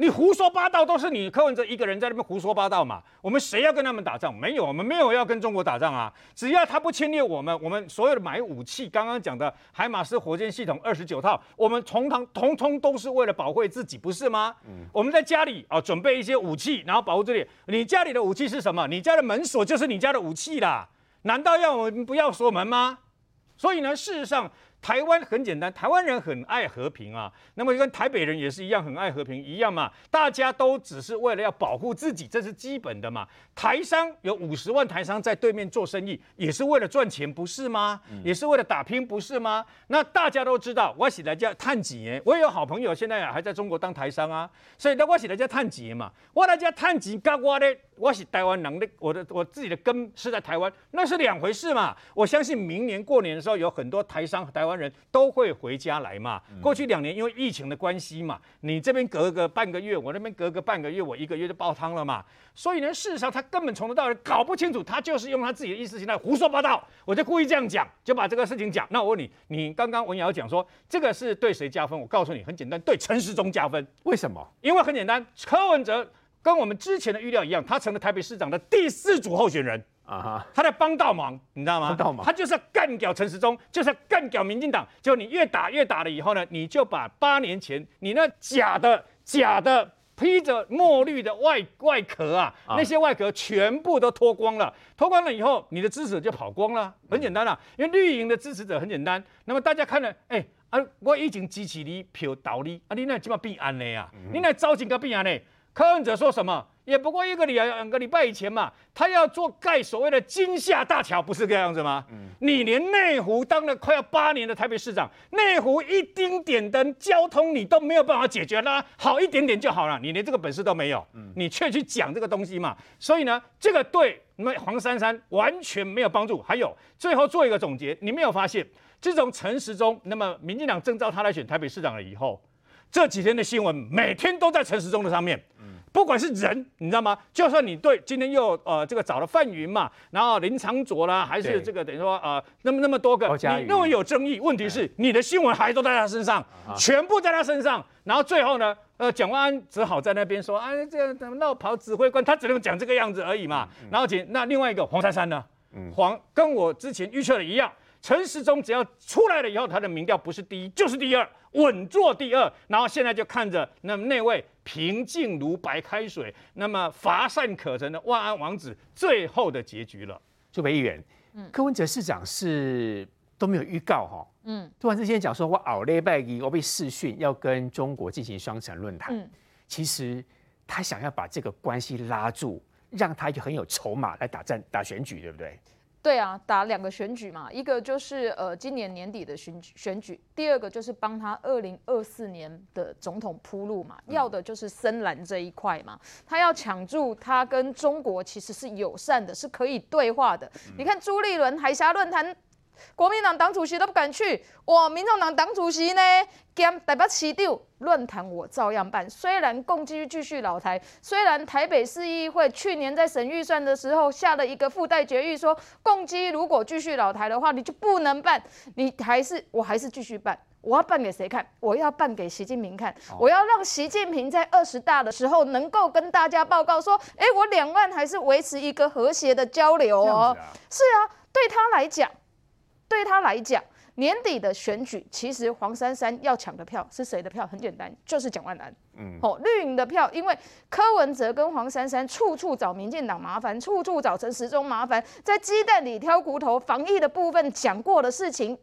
你胡说八道，都是你柯文哲一个人在那边胡说八道嘛？我们谁要跟他们打仗？没有，我们没有要跟中国打仗啊！只要他不侵略我们，我们所有的买武器，刚刚讲的海马斯火箭系统二十九套，我们从头通通都是为了保卫自己，不是吗？嗯，我们在家里啊准备一些武器，然后保护这里。你家里的武器是什么？你家的门锁就是你家的武器啦。难道要我们不要锁门吗？所以呢，事实上。台湾很简单，台湾人很爱和平啊。那么跟台北人也是一样，很爱和平一样嘛。大家都只是为了要保护自己，这是基本的嘛。台商有五十万台商在对面做生意，也是为了赚钱，不是吗？也是为了打拼，不是吗？那大家都知道，我是来家探几年，我也有好朋友现在啊还在中国当台商啊。所以那我是来家探几年嘛，我来家探几，跟我的我是台湾人的，我的我自己的根是在台湾，那是两回事嘛。我相信明年过年的时候，有很多台商台湾人都会回家来嘛。过去两年因为疫情的关系嘛，你这边隔个半个月，我那边隔个半个月，我一个月就爆汤了嘛。所以呢，事实上他根本从头到尾搞不清楚，他就是用他自己的意识形态胡说八道。我就故意这样讲，就把这个事情讲。那我问你，你刚刚文瑶讲说这个是对谁加分？我告诉你，很简单，对陈时中加分。为什么？因为很简单，柯文哲。跟我们之前的预料一样，他成了台北市长的第四组候选人啊哈，他在帮倒忙，你知道吗？帮倒忙，他就是要干掉陈时中，就是要干掉民进党。就你越打越打了以后呢，你就把八年前你那假的假的披着墨绿的外外壳啊，那些外壳全部都脱光了，脱光了以后，你的支持者就跑光了。很简单了，因为绿营的支持者很简单。那么大家看了，哎啊，我已经支持你票倒你啊，你那怎么变安呢啊？你那招进个变安呢？柯文哲说什么？也不过一个礼两个礼拜以前嘛，他要做盖所谓的金厦大桥，不是这样子吗？嗯，你连内湖当了快要八年的台北市长，内湖一丁点的交通你都没有办法解决啦，好一点点就好了，你连这个本事都没有，嗯，你却去讲这个东西嘛，所以呢，这个对那黄珊珊完全没有帮助。还有最后做一个总结，你没有发现，自从陈时中那么民进党征召他来选台北市长了以后。这几天的新闻每天都在陈时中的上面，不管是人，你知道吗？就算你对今天又呃这个找了范云嘛，然后林长佐啦，还是这个等于说呃那么那么多个，你那么有争议，问题是你的新闻还都在他身上，全部在他身上，然后最后呢，呃蒋万安只好在那边说啊这怎么闹跑指挥官，他只能讲这个样子而已嘛。然后请那另外一个黄珊珊呢，黄跟我之前预测的一样。陈时中只要出来了以后，他的民调不是第一就是第二，稳坐第二。然后现在就看着那那位平静如白开水、那么乏善可陈的万安王子最后的结局了。朱培议员，嗯，柯文哲市长是都没有预告哈，嗯，突然之间讲说我熬了拜一，我被视讯要跟中国进行双城论坛，嗯，其实他想要把这个关系拉住，让他就很有筹码来打战打选举，对不对？对啊，打两个选举嘛，一个就是呃今年年底的选举选举，第二个就是帮他二零二四年的总统铺路嘛，要的就是深蓝这一块嘛，他要抢住他跟中国其实是友善的，是可以对话的。你看朱立伦海峡论坛。国民党党主席都不敢去，我民众党党主席呢，兼代表市长论坛我照样办。虽然共机继续老台，虽然台北市议会去年在审预算的时候下了一个附带决议，说共机如果继续老台的话，你就不能办，你还是我还是继续办。我要办给谁看？我要办给习近平看。我要让习近平在二十大的时候能够跟大家报告说，哎，我两岸还是维持一个和谐的交流哦。是啊，对他来讲。对他来讲，年底的选举，其实黄珊珊要抢的票是谁的票？很简单，就是蒋万安。嗯，哦，绿营的票，因为柯文哲跟黄珊珊处处找民进党麻烦，处处找陈时中麻烦，在鸡蛋里挑骨头，防疫的部分讲过的事情，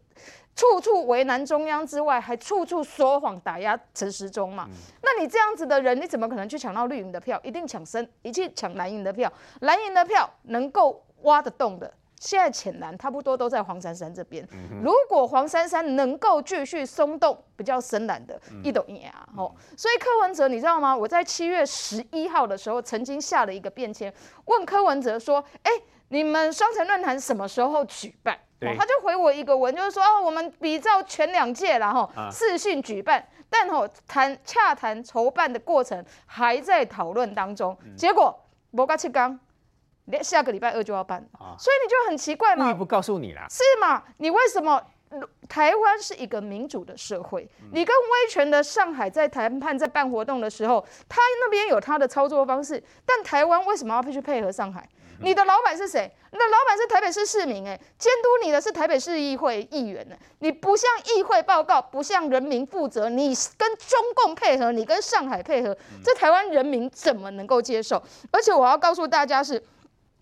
处处为难中央之外，还处处说谎打压陈时中嘛。嗯、那你这样子的人，你怎么可能去抢到绿营的票？一定抢深，一定抢蓝营的票。蓝营的票能够挖得动的。现在浅蓝差不多都在黄珊珊这边。如果黄珊珊能够继续松动比较深蓝的，一抖一啊，吼，所以柯文哲你知道吗？我在七月十一号的时候曾经下了一个便签，问柯文哲说：“哎，你们双城论坛什么时候举办？”他就回我一个文，就是说：“哦，我们比照前两届然后视讯举办，但吼谈洽谈筹办的过程还在讨论当中。”结果无甲七刚。下个礼拜二就要办，啊、所以你就很奇怪嘛？故意不告诉你啦？是吗？你为什么？台湾是一个民主的社会，你跟威权的上海在谈判、在办活动的时候，他那边有他的操作方式，但台湾为什么要去配合上海？你的老板是谁？你的老板是台北市市民，哎，监督你的是台北市议会议员呢。你不向议会报告，不向人民负责，你跟中共配合，你跟上海配合，这台湾人民怎么能够接受？而且我要告诉大家是。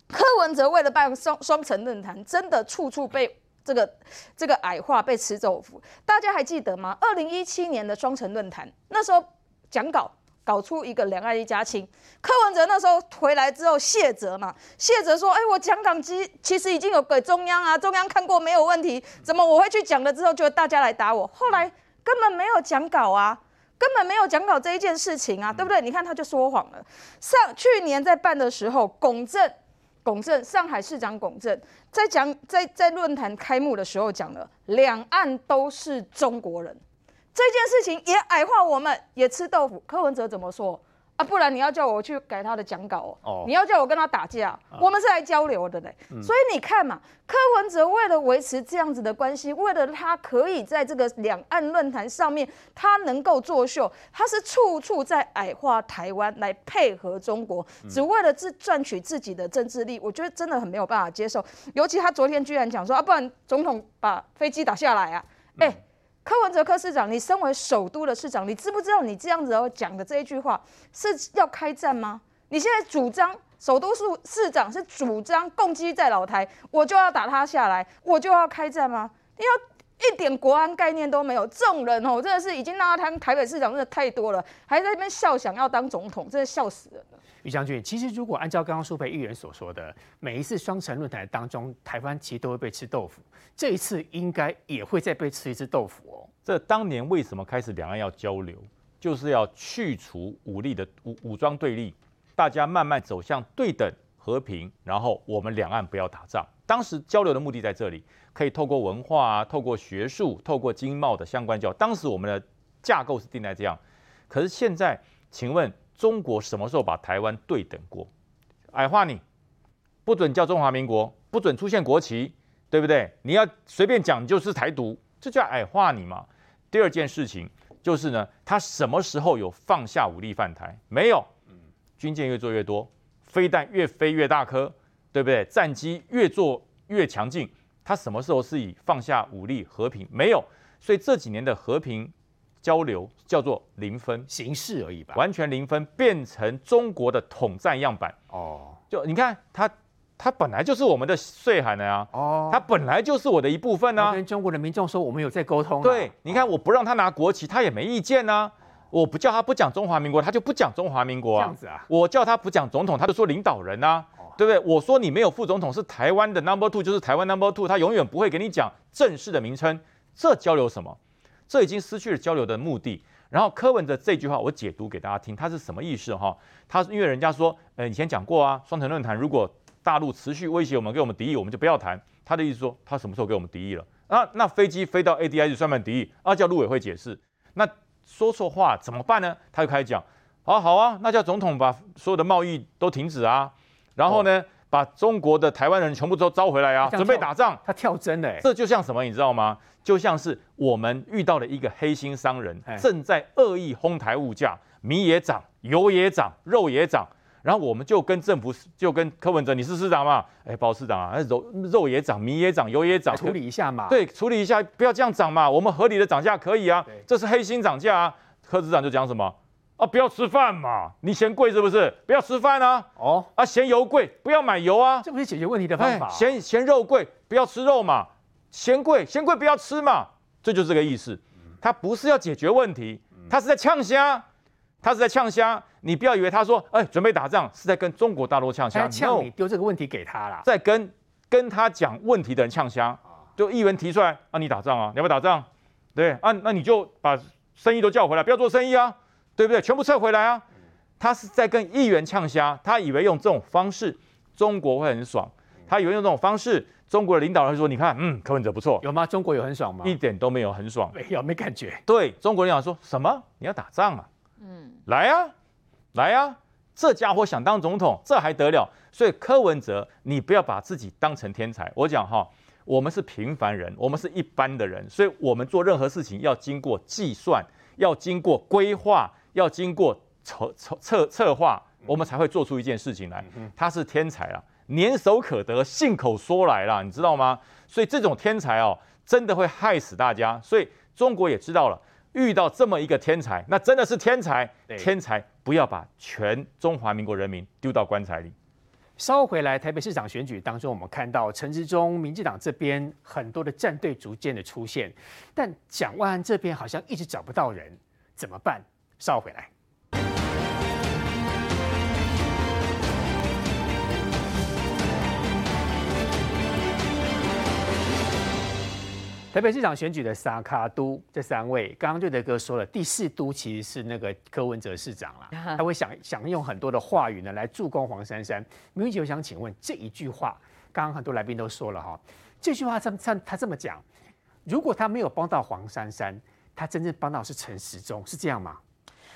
柯文哲为了办双双城论坛，真的处处被这个这个矮化，被吃豆腐。大家还记得吗？二零一七年的双城论坛，那时候讲稿搞出一个两岸一家亲。柯文哲那时候回来之后谢责嘛，谢责说：“哎，我讲稿机其实已经有给中央啊，中央看过没有问题，怎么我会去讲了之后就大家来打我？后来根本没有讲稿啊，根本没有讲稿这一件事情啊，对不对？你看他就说谎了。上去年在办的时候，龚正。龚正，上海市长龚正在讲，在在论坛开幕的时候讲了，两岸都是中国人，这件事情也矮化我们，也吃豆腐。柯文哲怎么说？啊，不然你要叫我去改他的讲稿哦，你要叫我跟他打架，我们是来交流的嘞。所以你看嘛，柯文哲为了维持这样子的关系，为了他可以在这个两岸论坛上面，他能够作秀，他是处处在矮化台湾来配合中国，只为了自赚取自己的政治力。我觉得真的很没有办法接受，尤其他昨天居然讲说啊，不然总统把飞机打下来啊，哎。柯文哲柯市长，你身为首都的市长，你知不知道你这样子要讲的这一句话是要开战吗？你现在主张首都市市长是主张共机在老台，我就要打他下来，我就要开战吗？你要一点国安概念都没有，众人哦，真的是已经让他们台北市长真的太多了，还在那边笑想要当总统，真的笑死人了。于将军，其实如果按照刚刚苏培议员所说的，每一次双城论坛当中，台湾其实都会被吃豆腐，这一次应该也会再被吃一次豆腐哦。这当年为什么开始两岸要交流，就是要去除武力的武武装对立，大家慢慢走向对等和平，然后我们两岸不要打仗。当时交流的目的在这里，可以透过文化啊，透过学术，透过经贸的相关交流。当时我们的架构是定在这样，可是现在，请问？中国什么时候把台湾对等过？矮化你，不准叫中华民国，不准出现国旗，对不对？你要随便讲就是台独，这叫矮化你嘛？第二件事情就是呢，他什么时候有放下武力犯台？没有。军舰越做越多，飞弹越飞越大颗，对不对？战机越做越强劲，他什么时候是以放下武力和平？没有。所以这几年的和平。交流叫做零分形式而已吧，完全零分，变成中国的统战样板哦。就你看，他，他本来就是我们的岁寒的呀，哦，它本来就是我的一部分呢、啊。跟中国的民众说，我们有在沟通、啊。对，你看，我不让他拿国旗，他也没意见呢、啊。我不叫他不讲中华民国，他就不讲中华民国啊。这样子啊。我叫他不讲总统，他就说领导人啊，哦、对不对？我说你没有副总统，是台湾的 number two，就是台湾 number two，他永远不会给你讲正式的名称。这交流什么？这已经失去了交流的目的。然后柯文哲这句话我解读给大家听，他是什么意思哈？他因为人家说，呃，以前讲过啊，双城论坛如果大陆持续威胁我们，给我们敌意，我们就不要谈。他的意思说，他什么时候给我们敌意了？啊，那飞机飞到 ADI 就算不算敌意？啊，叫陆委会解释。那说错话怎么办呢？他就开始讲，好好啊，那叫总统把所有的贸易都停止啊，然后呢？哦把中国的台湾人全部都招回来啊！准备打仗，他跳针嘞！这就像什么，你知道吗？就像是我们遇到了一个黑心商人，正在恶意哄抬物价，米也涨，油也涨，肉也涨，然后我们就跟政府，就跟柯文哲，你是市长嘛？哎，包市长啊，肉肉也涨，米也涨，油也涨，处理一下嘛。对，处理一下，不要这样涨嘛。我们合理的涨价可以啊，这是黑心涨价啊。柯市长就讲什么？啊，不要吃饭嘛，你嫌贵是不是？不要吃饭啊。哦，啊，嫌油贵，不要买油啊。这不是解决问题的方法。嫌嫌肉贵，不要吃肉嘛。嫌贵嫌贵，不要吃嘛。这就是这个意思。他不是要解决问题，他是在呛虾。他是在呛虾，你不要以为他说，哎，准备打仗是在跟中国大陆呛虾，呛你丢这个问题给他啦，在跟跟他讲问题的人呛虾，就议员提出来啊，你打仗啊，你要不要打仗？对啊，那你就把生意都叫回来，不要做生意啊，对不对？全部撤回来啊。他是在跟议员呛虾，他以为用这种方式中国会很爽，他以为用这种方式中国的领导人会说，你看，嗯，柯文哲不错，有吗？中国有很爽吗？一点都没有很爽，没有，没感觉。对，中国领导人说什么？你要打仗啊？嗯，来呀、啊，来呀、啊！这家伙想当总统，这还得了？所以柯文哲，你不要把自己当成天才。我讲哈，我们是平凡人，我们是一般的人，所以我们做任何事情要经过计算，要经过规划，要经过策策策策划，我们才会做出一件事情来。他是天才啊，拈手可得，信口说来了，你知道吗？所以这种天才哦，真的会害死大家。所以中国也知道了。遇到这么一个天才，那真的是天才。天才不要把全中华民国人民丢到棺材里。稍后回来，台北市长选举当中，我们看到陈志忠民进党这边很多的战队逐渐的出现，但蒋万安这边好像一直找不到人，怎么办？稍回来。台北市长选举的萨卡都这三位，刚刚瑞德哥说了，第四都其实是那个柯文哲市长啦，他会想想用很多的话语呢来助攻黄珊珊。明玉姐，我想请问这一句话，刚刚很多来宾都说了哈，这句话他他他这么讲，如果他没有帮到黄珊珊，他真正帮到是陈时中，是这样吗？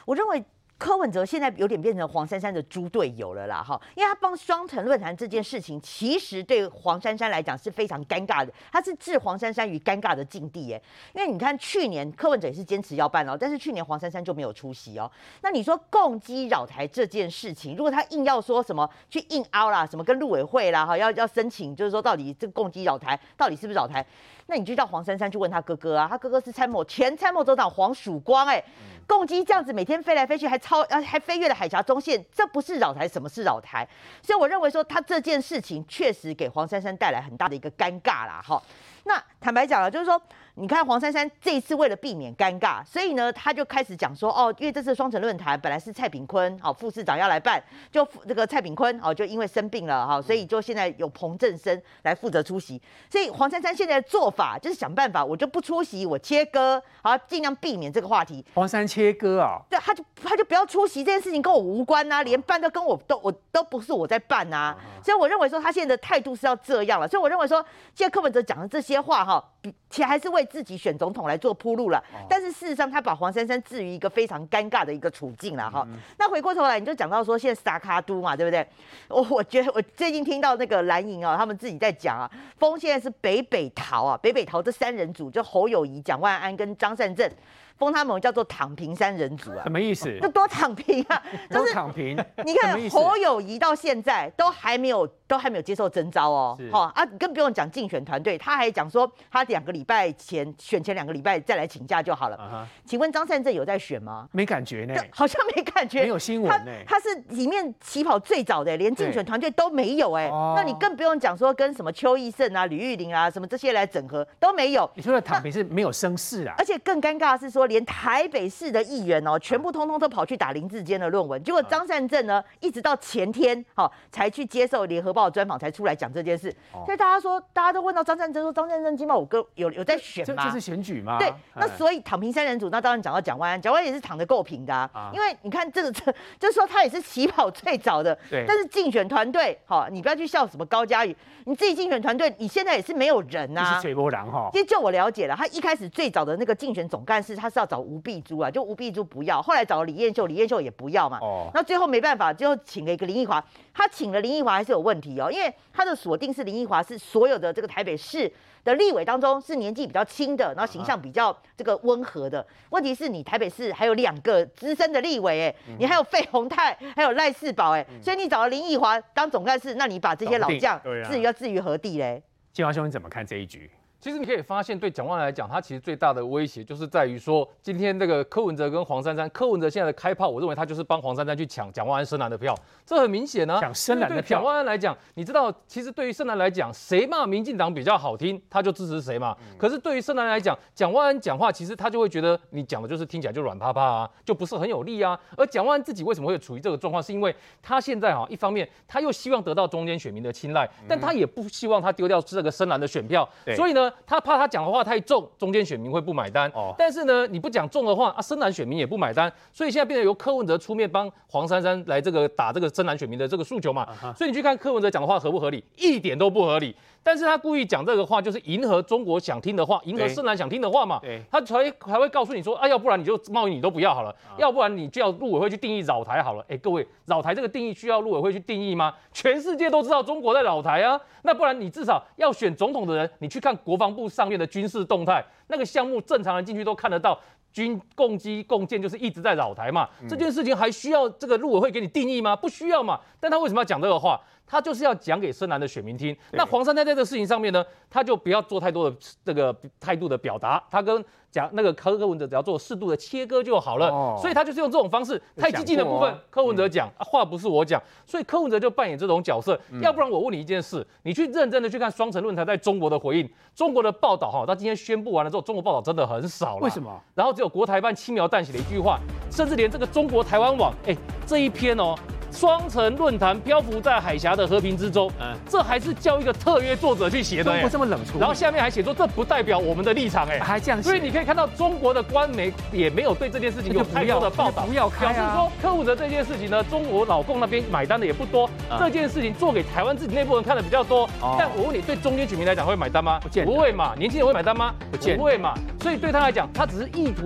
我认为。柯文哲现在有点变成黄珊珊的猪队友了啦，哈，因为他帮双城论坛这件事情，其实对黄珊珊来讲是非常尴尬的，他是置黄珊珊于尴尬的境地，耶。因为你看去年柯文哲也是坚持要办哦，但是去年黄珊珊就没有出席哦。那你说共机扰台这件事情，如果他硬要说什么去硬凹啦，什么跟陆委会啦，哈，要要申请，就是说到底这个共机扰台到底是不是扰台？那你就叫黄珊珊去问他哥哥啊，他哥哥是参谋前参谋总长黄曙光，哎。共机这样子每天飞来飞去，还超呃还飞越了海峡中线，这不是扰台，什么是扰台？所以我认为说他这件事情确实给黄珊珊带来很大的一个尴尬啦，哈。那坦白讲了，就是说。你看黄珊珊这一次为了避免尴尬，所以呢，他就开始讲说，哦，因为这次双城论坛本来是蔡炳坤，哦副市长要来办，就这个蔡炳坤哦，就因为生病了哈，所以就现在有彭正生来负责出席。所以黄珊珊现在的做法就是想办法，我就不出席，我切割，好尽量避免这个话题。黄山切割啊？对，他就他就不要出席这件事情，跟我无关呐，连办都跟我都我都不是我在办呐。所以我认为说他现在的态度是要这样了。所以我认为说，现在柯文哲讲的这些话哈，其实还是为自己选总统来做铺路了，但是事实上他把黄珊珊置于一个非常尴尬的一个处境了哈。那回过头来，你就讲到说现在撒卡都嘛，对不对？我我觉得我最近听到那个蓝营啊，他们自己在讲啊，风现在是北北逃啊，北北北桃这三人组，就侯友谊、蒋万安跟张善政。封他们叫做躺平三人组啊，什么意思？就多躺平啊！就是躺平。你看侯友谊到现在都还没有，都还没有接受征召哦。好啊，更不用讲竞选团队，他还讲说他两个礼拜前选前两个礼拜再来请假就好了。Uh huh. 请问张善政有在选吗？没感觉呢，好像没感觉，没有新闻呢。他是里面起跑最早的，连竞选团队都没有哎。那你更不用讲说跟什么邱毅胜啊、吕玉玲啊什么这些来整合都没有。你说的躺平是没有声势啊，而且更尴尬的是说。连台北市的议员哦，全部通通都跑去打林志坚的论文，结果张善政呢，一直到前天哦，才去接受联合报专访，才出来讲这件事。所以大家说，大家都问到张善政说，张善政今晚我哥有有在选吗？这是选举吗？对，那所以躺平三人组，那当然讲到蒋万安，蒋万安也是躺得够平的啊。因为你看这个，这就是说他也是起跑最早的。对。但是竞选团队，好，你不要去笑什么高嘉宇，你自己竞选团队，你现在也是没有人呐。是水波浪哈。其实就我了解了，他一开始最早的那个竞选总干事，他是。是要找吴碧珠啊，就吴碧珠不要，后来找了李彦秀，李彦秀也不要嘛。哦。那最后没办法，最后请了一个林奕华，他请了林奕华还是有问题哦，因为他的锁定是林奕华是所有的这个台北市的立委当中是年纪比较轻的，然后形象比较这个温和的。问题是你台北市还有两个资深的立委，哎，你还有费鸿泰，还有赖士葆，哎，所以你找了林奕华当总干事，那你把这些老将至于要置于何地嘞？金华兄，你怎么看这一局？其实你可以发现，对蒋万安来讲，他其实最大的威胁就是在于说，今天这个柯文哲跟黄珊珊，柯文哲现在的开炮，我认为他就是帮黄珊珊去抢蒋万安深蓝的票，这很明显啊。抢深蓝的票。对蒋万安来讲，你知道，其实对于深蓝来讲，谁骂民进党比较好听，他就支持谁嘛。嗯、可是对于深蓝来讲，蒋万安讲话，其实他就会觉得你讲的就是听起来就软趴趴啊，就不是很有力啊。而蒋万安自己为什么会处于这个状况，是因为他现在哈，一方面他又希望得到中间选民的青睐，但他也不希望他丢掉这个深蓝的选票，嗯、所以呢，他怕他讲的。话太重，中间选民会不买单。哦，但是呢，你不讲重的话，啊，深蓝选民也不买单。所以现在变成由柯文哲出面帮黄珊珊来这个打这个深蓝选民的这个诉求嘛。Uh. 所以你去看柯文哲讲的话合不合理？一点都不合理。但是他故意讲这个话，就是迎合中国想听的话，迎合深蓝想听的话嘛。对，他才还会告诉你说，啊，要不然你就贸易你都不要好了，uh. 要不然你就要陆委会去定义扰台好了。哎，各位，扰台这个定义需要陆委会去定义吗？全世界都知道中国在扰台啊。那不然你至少要选总统的人，你去看国防部上面的军事动态。那个项目正常人进去都看得到，军共机共建就是一直在扰台嘛。这件事情还需要这个陆委会给你定义吗？不需要嘛。但他为什么要讲这个话？他就是要讲给深蓝的选民听。那黄珊珊在这个事情上面呢，他就不要做太多的这个态度的表达。他跟讲那个柯柯文哲只要做适度的切割就好了。哦、所以他就是用这种方式，太激进的部分，哦、柯文哲讲、嗯、话不是我讲，所以柯文哲就扮演这种角色。嗯、要不然我问你一件事，你去认真的去看双城论坛在中国的回应，中国的报道哈，他今天宣布完了之后，中国报道真的很少了。为什么？然后只有国台办轻描淡写的一句话，甚至连这个中国台湾网，哎，这一篇哦。双城论坛漂浮在海峡的和平之中，嗯，这还是叫一个特约作者去写的，不这么冷处理。然后下面还写说，这不代表我们的立场，哎，还这样写。所以你可以看到中国的官媒也没有对这件事情有太多的报道，不要看，表示说柯文哲这件事情呢，中国老共那边买单的也不多，这件事情做给台湾自己内部人看的比较多。但我问你，对中间选民来讲会买单吗？不见，不会嘛？年轻人会买单吗？不见不会嘛？所以对他来讲，他只是意图要。